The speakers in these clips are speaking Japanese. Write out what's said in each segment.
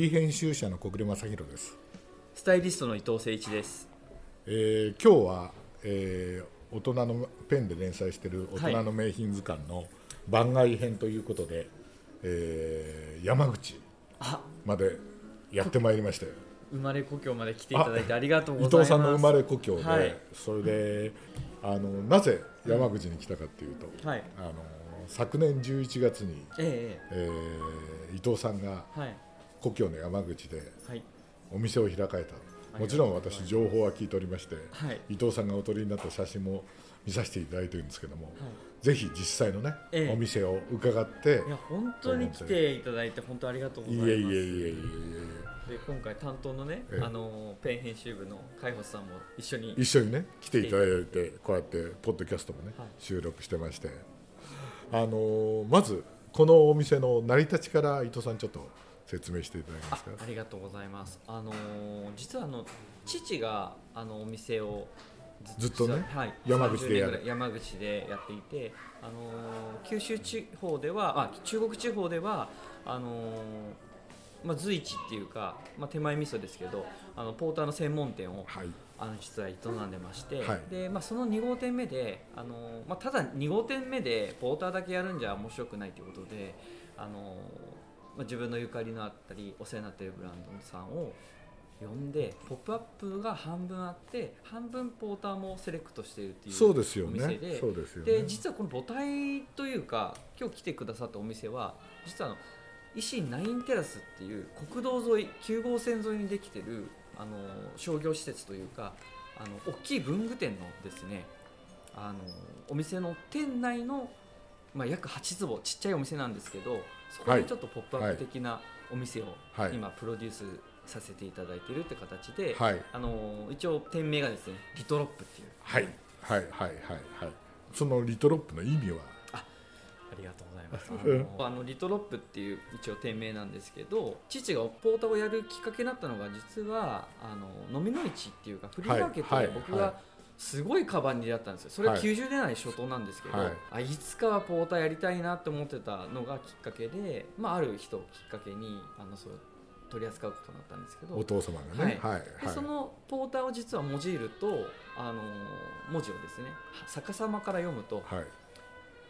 リー編集者の小暮正弘です、スタイリストの伊藤誠一です。えー今日は、えー大人のペンで連載してい。る大人の名品図鑑の番外編ということで、えー山口あ、までやってまいりましたよ。生まれ故郷まで来ていただいてありがとう伊ございます。藤さんの生まれ故郷で、はい。それであのなぜ山口に来たかっていうと、はい。あの昨年11月に、ええー伊藤さんがえはい故郷の山口ではい。お店を開かれた。もちろん私情報は聞いておりまして、はい。伊藤さんがお撮りになった写真も見させていただいてるんですけども、はぜひ実際のね、ええ。お店を伺ってい。いや本当に来ていただいて本当ありがとうございます。いえいえいえいえいで今回担当のね、ええ。あのペン編集部の海保さんも一緒にえ一緒にね来ていただいて。こうやってポッドキャストもね、はい。収録してまして。あのーまずこのお店の成り立ちから伊藤さんちょっと説明していただけまあすか？ありがとうございます。あのー実はあの父があのお店をずっとね実ははい、山口でやる。30年ぐらい山口でやっていて、あのー九州地方ではあ中国地方ではあのーまあ随一っていうか、まあ手前味噌ですけど、あのポーターの専門店をはい。あの実は営んでまして、はい。でまあ、その2号店目で、あのまあ、ただ2号店目でポーターだけやるんじゃ面白くないということで、あのまあ、自分のゆかりのあったりお世話になっているブランドさんを呼んで「ポップアップが半分あって半分ポーターもセレクトしているっていうそうですよお店ねでそうですよね。で実はこの母体というか今日来てくださったお店は実はあの維新ナインテラスっていう国道沿い9号線沿いにできてるあの商業施設というかあの大きい文具店のですねあのお店の店内の、まあ、約8坪ちっちゃいお店なんですけどそこはい。にちょっとポップアップ的なお店をはい。今プロデュースさせていただいているって形で、はい。あの一応店名がですねリトロップっていう。はい。はい。はい。はい。はい。そのリトロップの意味は？ありがとうございます。うん。あのあのリトロップっていう一応店名なんですけど、父がポーターをやるきっかけになったのが実はあの飲みの市っていうかフリーマーケットはい。はい。で僕がすごいカバンに出会ったんですよ。それははい。90年代初頭なんですけど、はい。あいつかはポーターやりたいなって思ってたのがきっかけで、まあある人をきっかけにあのそう取り扱うことになったんですけど、お父様がね。はい。でそのポーターを実は用いるとあの文字をですね逆さまから読むとはい。はい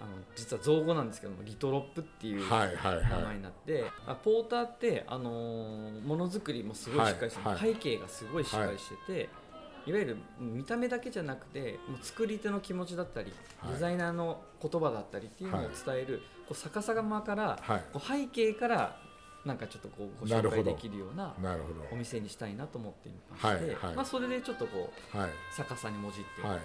あの実は造語なんですけどもリトロップっていうはいはい名はい。前になって、あポーターってあのーものづくりもすごいしっかりして背景がすごいしっかりしてて、い、わゆる見た目だけじゃなくてもう作り手の気持ちだったり、はい。デザイナーの言葉だったりっていうのを伝える、こう逆さまから、はい。こう背景からなんかちょっとこうご紹介できるようなお店にしたいなと思っていまして、はいはい。まあ、それでちょっとこう逆さにもじって、はいはい。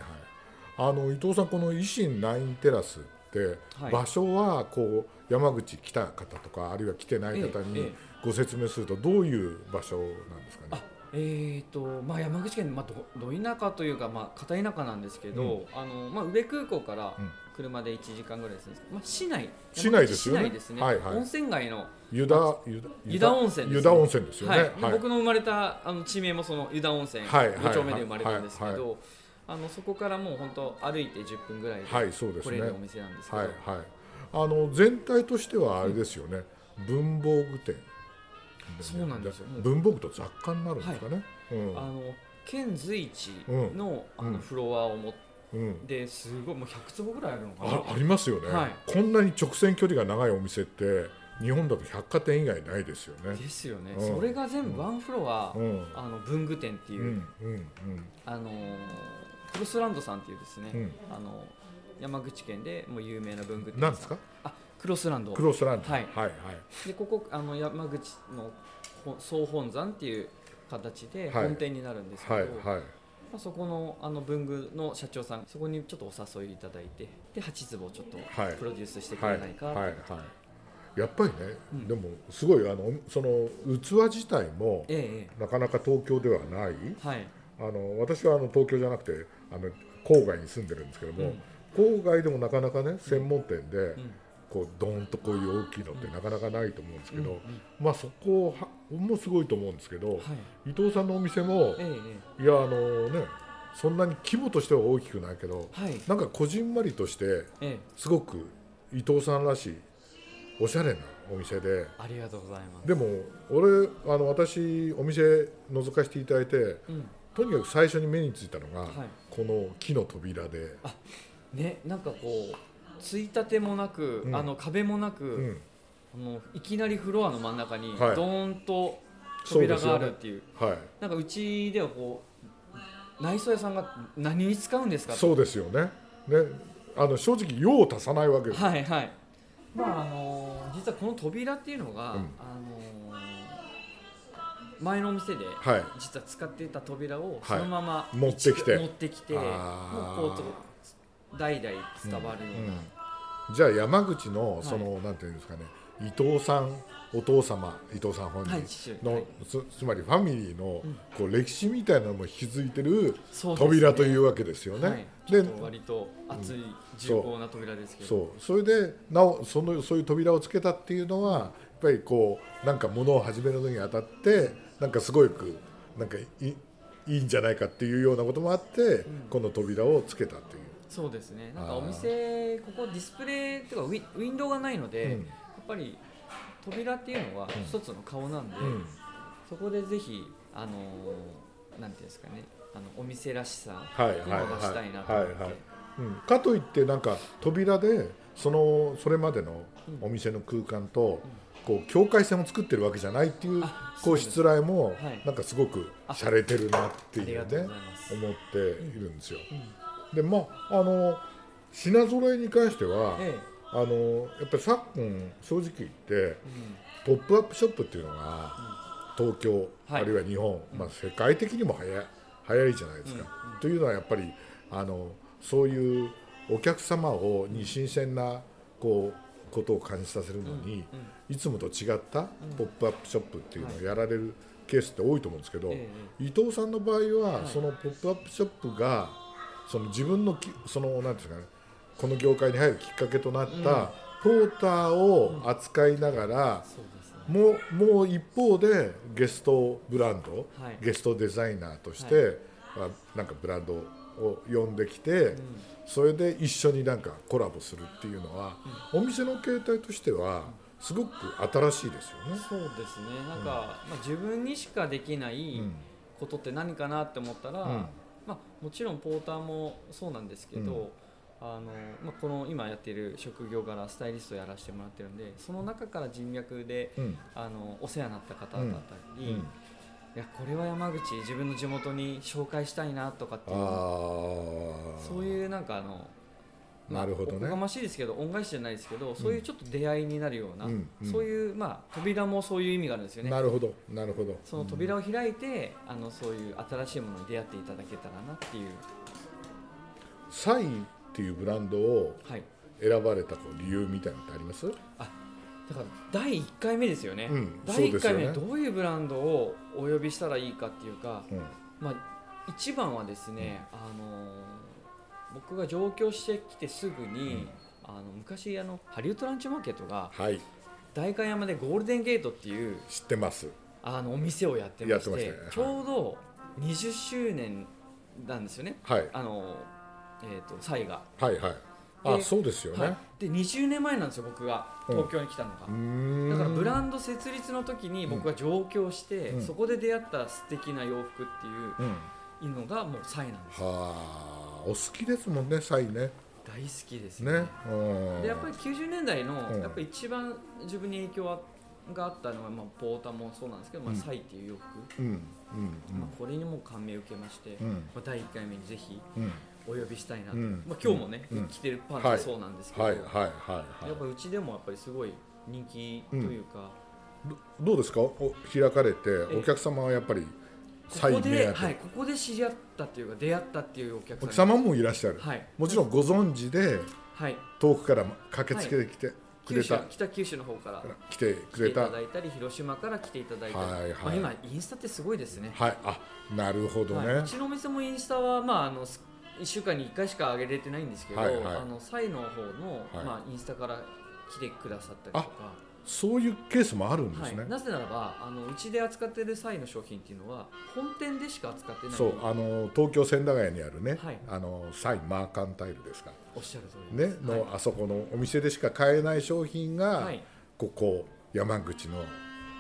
あの伊藤さんこの維新ナインテラスって、はい。場所はこう山口来た方とかあるいは来てない方にええええ。ご説明するとどういう場所なんですかね？あえーとまあ、山口県、まあ、どど田舎というか、まあ、片田舎なんですけど、あのまあ、宇部空港からうん。車で1時間ぐらいでするんですけど、まあ、市内。市内ですよね。山口市内ですね、はいはい。温泉街の。湯田湯田湯田温泉です、ね、湯田温泉ですよね。はい。で僕の生まれたあの地名もその湯田温泉はいはい5丁目で生まれたんですけはいどあのそこからもう本当歩いて10分ぐらいではいそうですね。来れるお店なんですけど、はいはい。あの全体としてはあれですよね、文房具店そうなんですよ。文房具と雑貨になるんですかね、あの県随一の,、あうん。のフロアを持っうんうん。てすごいもう100坪ぐらいあるのかな。あありますよね、はい。こんなに直線距離が長いお店って日本だと百貨店以外ないですよね。ですよね、うん。それが全部ワンフロア、うん。あの文具店っていう、うんうんあのークロスランドさんっていうですね、あの山口県でもう有名な文具店なんですか？あクロスランド。クロスランド。はい。はいでここあの山口のほ総本山っていう形ではい。本店になるんですけど、はいはい。はいまあ、そこのあの文具の社長さんそこにちょっとお誘いいただいてで8坪ちょっとはい。プロデュースしてくはいれないかはいはいやっぱりね、うん。でもすごいあのその器自体もええなかなか東京ではない。ええはい、あの私はあの東京じゃなくてあの郊外に住んでるんですけども、うん。郊外でもなかなかね専門店で、うんこうドーンとこういう大きいのってなかなかないと思うんですけど、うんうん。まあそこはもすごいと思うんですけど、はい。伊藤さんのお店も、えええいやあのねそんなに規模としては大きくないけどえはい。なんかこじんまりとしてええ。すごく伊藤さんらしいおしゃれなお店でありがとうございます。でも俺あの私お店覗かせていただいてうん。とにかく最初に目についたのが、はい。この木の扉で、ねなんかこうついたてもなく、うん。あの壁もなく、うん、あのいきなりフロアの真ん中にはい。ドーンと扉があるっていう。はい。なんかうちではこう内装屋さんが何に使うんですかとそうですよね。ね。あの正直用を足さないわけです、はいはい。まああの実はこの扉っていうのが、うん。あの前のお店ではい。実は使っていた扉をはい。そのまま持ってきて。持ってきてもうこう代々伝わるような、うんじゃあ山口のいその、なんていうんですかね伊藤さんお父様伊藤さん本人の、はいつつまりファミリーのうん。こう歴史みたいなのも引き継いでる扉というわけですよね。はい、で割と厚い重厚な扉ですけど、そう。それでなおそのそういう扉をつけたっていうのはやっぱりこうなんかものを始めるのにあたってなんかすごくなんかいいいんじゃないかっていうようなこともあって、この扉をつけたっていう。そうですね。なんかお店ここディスプレイとかウィウィンドウがないので、うん。やっぱり扉っていうのは一つの顔なんで、うん。そこでぜひあのーなんていうんですかね。あのお店らしさっていうのを出したいなと思って、かといってなんか扉でそのそれまでのうん。お店の空間と、こう境界線を作ってるわけじゃないっていうあこうしつらいも、はい。なんかすごくあ洒落てるなっていうね思っているんですよ。うんでまああの品揃えに関しては、えあのやっぱり昨今正直言ってえポップアップショップっていうのが東京、はい。あるいは日本、まあ、世界的にもはや流行りじゃないですか。うん。というのはやっぱりあのそういうお客様をに新鮮なこうことを感じさせるのに、うん。うん。いつもと違ったポップアップショップっていうのをやられるケースって多いと思うんですけど、え。伊藤さんの場合は、はい。そのポップアップショップがその自分のきそのなんていうんですかねこの業界に入るきっかけとなった、うん。ポーターを扱いながら、そうですね。もうもう一方でゲストブランド、はい。ゲストデザイナーとして、まあ、なんかブランドを呼んできて、それで一緒になんかコラボするっていうのは、お店の形態としてはすごく新しいですよね。そうですね。なんか、まあ、自分にしかできないうん。ことって何かなって思ったら、うんまあ、もちろんポーターもそうなんですけど、うん。あのまあ、この今やっている職業柄スタイリストをやらせてもらってるんでその中から人脈でうん。あのお世話になった方だったり、うん。いやこれは山口自分の地元に紹介したいなとかっていうあそういうなんかあの、なるほどね。おこがましいですけど恩返しじゃないですけどそういうちょっと出会いになるような、うんうん。そういう、まあ、扉もそういう意味があるんですよね。なるほど。なるほど。その扉を開いて、あのそういう新しいものに出会っていただけたらなっていう、サイっていうブランドをはい、選ばれたこう理由みたいなのってあります？だから第1回目ですよね、うん第1そうですよね。回目どういうブランドをお呼びしたらいいかっていうか、うん。まあ、一番はですね、あの僕が上京してきてすぐに、あの昔あのハリウッドランチマーケットがはい。代官山でゴールデンゲートっていう知ってます。あのお店をやってましてまね。はい。ちょうど20周年なんですよね。はい。あの、えー、とサが。はいはい。あでそうですよね、はい、で20年前なんですよ僕がうん。東京に来たのが、うーん。だからブランド設立の時に僕が上京して、うん。そこで出会った素敵な洋服ってうん。いうのがもうサイなんですはあお好きですもんねサイね。大好きですよね。ね。うんでやっぱり90年代の、うん。やっぱり一番自分に影響があったのは、まあ、ポーターもそうなんですけど、まあ、うんサイっていう洋服、うん。うん。まあ、これにも感銘を受けまして、うん。まあ、第1回目にぜひお呼びしたいなと、うん。まあ、今日もね、うん。着てるパンツはそうなんですけど、はい。はい。はい。はい。やっぱりうちでもやっぱりすごい人気というか、どどうですか？お開かれてえ。お客様はやっぱりここで、はい、ここで知り合ったっていうか出会ったっていうお客さん。お客様もいらっしゃる、はい。もちろんご存知ではい。遠くから駆けつけてきてくれた、北九州の方から来てくれた。いただいたり広島から来ていただいたり、はいはい。まあ、今インスタってすごいですね。はい。あなるほどね、はい、うちのお店もインスタは、まあ、あのす1週間に1回しか上げれてないんですけど、はいはい。あのサイの方の、はい。まあ、インスタから来てくださったりとか、そういうケースもあるんですね、はい、なぜならばあのうちで扱っているサイの商品っていうのは本店でしか扱ってない。そうあの東京千駄ヶ谷にあるね、はい。あのサイマーカンタイルですか。おっしゃる通りねの、はい。あそこのお店でしか買えない商品が、はい。ここ山口の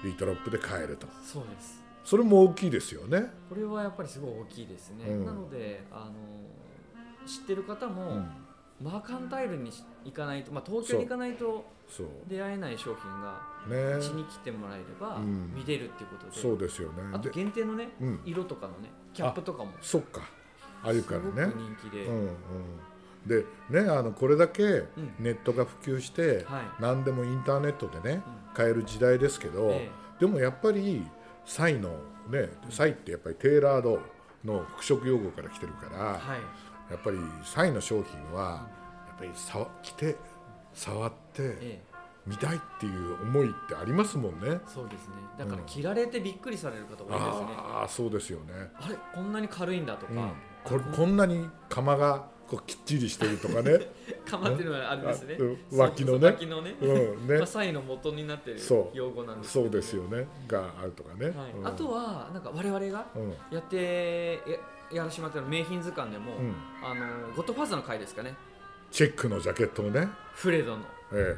リトロップで買えると。そうです。それも大きいですよね。これはやっぱりすごい大きいですね、うん。なのであの知ってる方も、うん。マーカンタイルに行かないと、まあ、東京に行かないと出会えない商品がね。うちに来てもらえればうん。見れるっていうことで、そうですよね。あとで限定のねうん、色とかのねキャップとかも。そっか。あるからすごくね。人気で、うんうん、でねあのこれだけん。ネットが普及して、はい。何でもインターネットでねうん。買える時代ですけど、えでもやっぱりサイのねサイってやっぱりテーラードの服飾用語から来てるから、はい。やっぱりサイの商品はやっぱり触着て触ってええ。見たいっていう思いってありますもんね。そうですね。だからうん。着られてびっくりされる方多いですね、ああそうですよね。あれこんなに軽いんだとか、うん、あここんなに釜がこうきっちりしてるとかね。かまってるのはあれですね。脇のね。脇のね、うん。ね。の元になってる用語なんですそうですよね。があるとかね。はい。うん。あとはなんか我々がうん。やってややらしてもらってる名品図鑑でも、うん。あのゴッドファーザーの回ですかねチェックのジャケットをね。フレドの、え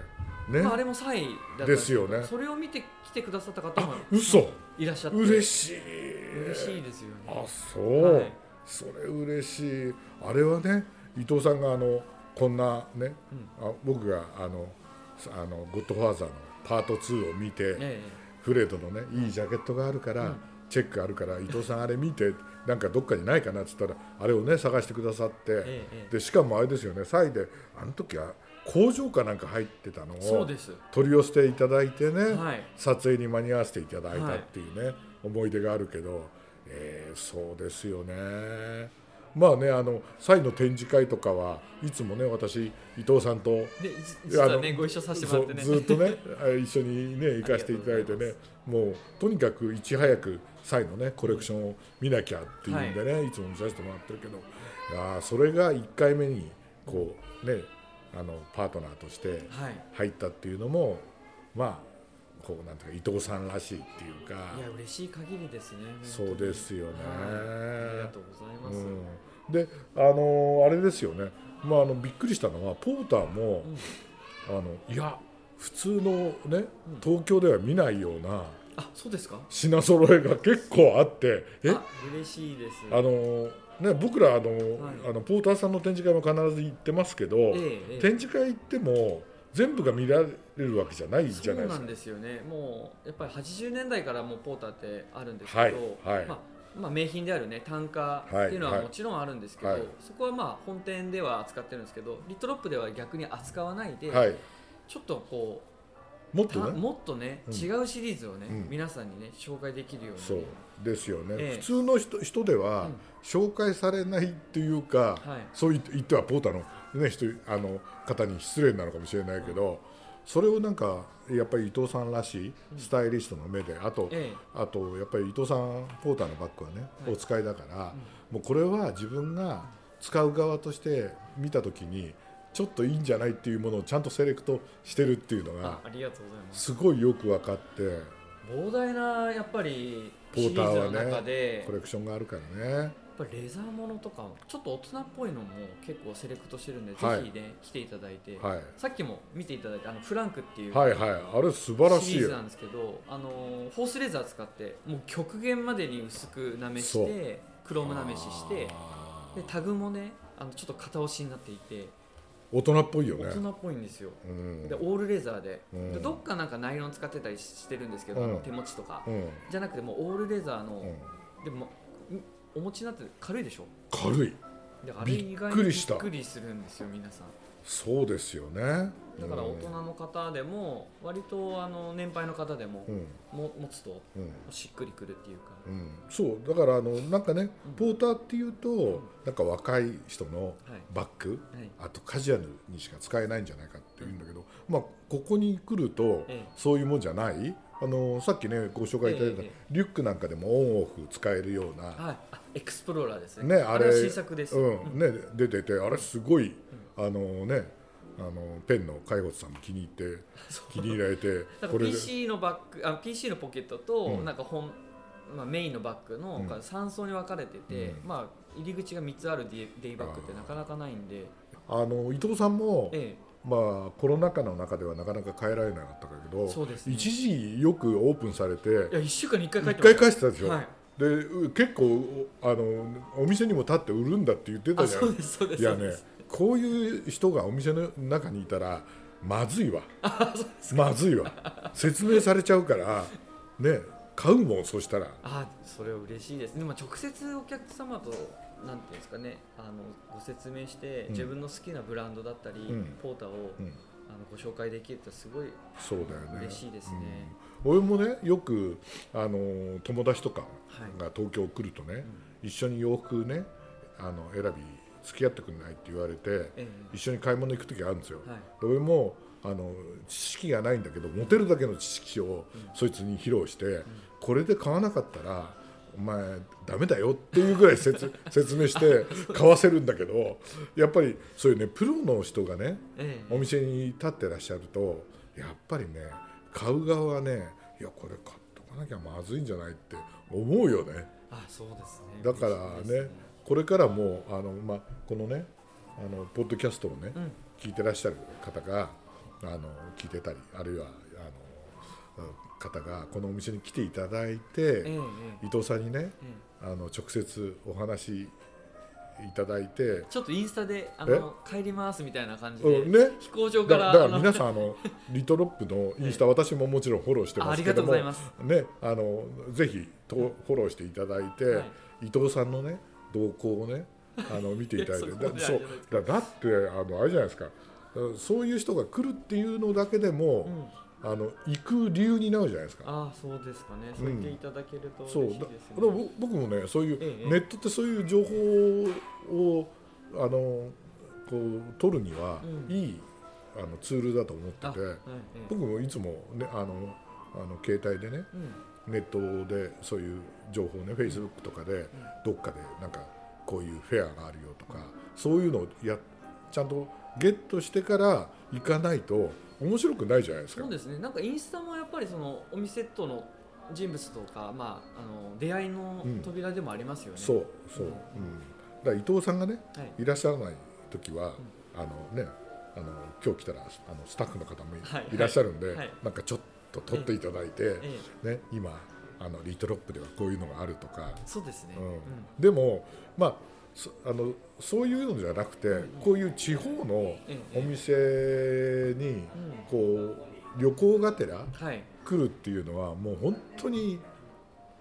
え。ね。まあ、あれもサイだったんですよね。それを見て来てくださった方も嘘。いらっしゃって。嬉しい。嬉しいですよね。あそう、はい。それ嬉しい。あれはね伊藤さんがあのこんなね、あ僕があのあのゴッドファーザーのパート2を見て、え。フレドのねいいジャケットがあるから、うんチェックあるから伊藤さんあれ見てなんかどっかにないかなっつったらあれをね探してくださって、でしかもあれですよねサイであの時は工場かなんか入ってたのをそうです。取り寄せていただいてね、はい。撮影に間に合わせていただいたっていうね、思い出があるけど、えーそうですよね。まあねあのサイの展示会とかはいつもね私伊藤さんとねあのご一緒させてもらってね。ずっとね あ一緒にね行かせていただいてねもうとにかくいち早くサイのねコレクションを見なきゃっていうんでね、い、つも見させてもらってるけどいやーそれが1回目にこうねあのパートナーとしてはい。入ったっていうのもまあこうなんていうか伊藤さんらしいっていうか。いや嬉しい限りですねそうですよね。ありがとうございます、うん、であのあれですよね、まあ、あのびっくりしたのはポーターも、あのいや普通のね東京では見ないようなあそうですか？品揃えが結構あってえ？あ嬉しいです。あのね、僕らあの、い。あのポーターさんの展示会も必ず行ってますけど、ええええ。展示会行っても全部が見られるわけじゃないじそうゃないですか。なんですよね。もうやっぱり80年代からもうポーターってあるんですけど、はいはい。まあまあ、名品であるね単価っていうのはもちろんあるんですけど、はい。そこはまあ本店では扱ってるんですけどリトロップでは逆に扱わないで、はい、ちょっとこもっとね？もっとね、うん。違うシリーズをね、うん。皆さんにね紹介できるように。そう。ですよね、ええ。普通の人人ではうん。紹介されないっていうか、はい。そう言ってはポーターの,、ね、人あの方に失礼なのかもしれないけど、それをなんかやっぱり伊藤さんらしいスタイリストの目で、あと、えあとやっぱり伊藤さんポーターのバッグはね、はい。お使いだから、もうこれは自分が使う側として見た時にちょっといいんじゃないっていうものをちゃんとセレクトしてるっていうのがあありがとうございます。すごいよく分かって。膨大なやっぱりポーターは中で、ねコレクションがあるからね。やっぱりレザーものとかちょっと大人っぽいのも結構セレクトしてるんで、はい。ぜひね来ていただいて、はい。さっきも見ていただいたあのフランクっていうはいはい。あれ素晴らしいよ。シリーズなんですけどあのフォースレザー使ってもう極限までに薄くなめしてクロームなめししてでタグもねあのちょっと型押しになっていて大人っぽいよね。大人っぽいんですよ、うん。でオールレザーで,、うん。でどっかなんかナイロン使ってたりしてるんですけど、あうん。の手持ちとか、うん。じゃなくてもうオールレザーの、うん。でもんお持ちになって軽いでしょ？軽い。であれ意外にびびっくりした。っくりするんですよ皆さんそうですよね。だから大人の方でも割とあの年配の方でもうん。も持つとうん。しっくりくるっていうか。うん。そう。だからあのなんかねうん。ポーターっていうとなんか若い人のはい。バッグはい。あとカジュアルにしか使えないんじゃないかっていうんだけどまあここに来るとええ。そういうもんじゃない？あのさっきねご紹介いただいたリュックなんかでもオンオフ使えるようなはい。あエクスプローラーですね。ねあれは新作です、うん。ね、出ててあれすごい、あのねあのペンの海保さんも気に入って気に入られてこれで。PC のバッグあ PC のポケットと、うん。なんか本、まあ、メインのバッグのうん。3層に分かれてて、うん。まあ入り口が3つあるデイデイバッグってなかなかないんで、あの伊藤さんもえまあコロナ禍の中ではなかなか帰られなかったけど、そうですね。一時よくオープンされていや1週間に1回帰っ一てます回返してたでしょ、はい。でう結構あのお店にも立って売るんだって言ってたじゃん。あそうですそうですいやねこういう人がお店の中にいたらまずいわ。まずいわ。説明されちゃうからね買うもんそしたら。あそれは嬉しいです。でも直接お客様となんていうんですかねあのご説明して、うん。自分の好きなブランドだったり、うん。ポーターを、うん。あのご紹介できるってすごいそうだよね。嬉しいですね、うん。俺もねよくあの友達とかはい。が東京来るとね、一緒に洋服ねあの選び付き合ってくれないって言われてええ。一緒に買い物行く時あるんですよ、俺もあの知識がないんだけど持てるだけの知識をそいつに披露して、これで買わなかったらお前ダメだよっていうぐらい説 説明して買わせるんだけどやっぱりそういうねプロの人がねええ。お店に立ってらっしゃるとやっぱりね買う側はねいやこれ買っとかなきゃまずいんじゃないって思うよね。あそうですね。だからねこれからもあの、まあ、このねあのポッドキャストをね、うん。聞いてらっしゃる方があの聞いてたりあるいはあの方がこのお店に来ていただいて、えええ伊藤さんにねええあの直接お話いただいて、えちょっとインスタであの帰りますみたいな感じで、うんね？飛行場からだだから皆さんあの リトロップのインスタ、私ももちろんフォローしてますけどもがとうございます。ねあのぜひとフォローしていただいて、はい。伊藤さんのね動向をねあの見ていただいて。だそうだだってあのあれじゃないですか。そういう人が来るっていうのだけでも、うん。あの行く理由になるじゃないですか。ああそうですかね。そう言っていただけると嬉しそうだいですね、だから僕僕もねそういう、ええネットってそういう情報をあのこう取るにはうん。いい、あのツールだと思ってて、あはいええ僕もいつも、ね、あのあの携帯でねうんネットでそういう情報ねフェイスブックとかでどっかでなんかこういうフェアがあるよとかそういうのをやちゃんとゲットしてから行かないと面白くないじゃないですか。そう。ですね。なんかインスタもやっぱりそのお店との人物とか、まあ、あの出会いのうん。扉でもありますよね、そうそう、うん、だ伊藤さんがねはい。いらっしゃらない時は、あのねあの今日来たらあのスタッフの方もいらっしゃるんで、はい。なんかちょっと撮っていただいて、えね、今あのリトロップではこういうのがあるとか、そうですね、うん。うん。でもまあそあのそういうのじゃなくて、こういう地方のええお店にこう旅行がてらはい。来るっていうのはもう本当に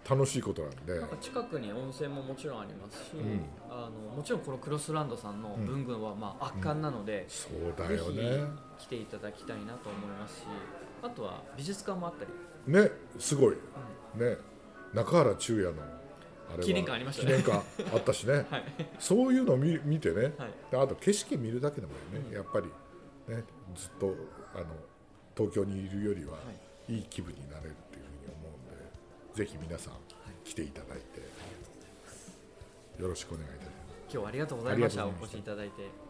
楽しいことなんで。なんか近くに温泉ももちろんありますし、ん。あのもちろんこのクロスランドさんの文具はまあ圧巻なので、そうだぜひよね来ていただきたいなと思いますしあとは美術館もあったり。ねすごい、ね。中原中也のあれは記念館ありましたね。記念館あったしね、はい。そういうのを見見てね、はい。であと景色見るだけでもね、やっぱりねずっとあの東京にいるよりは、い、い気分になれるぜひ皆さん来ていただいて、よろしくお願いいたします。今日はありがとうございました。お越しいただいて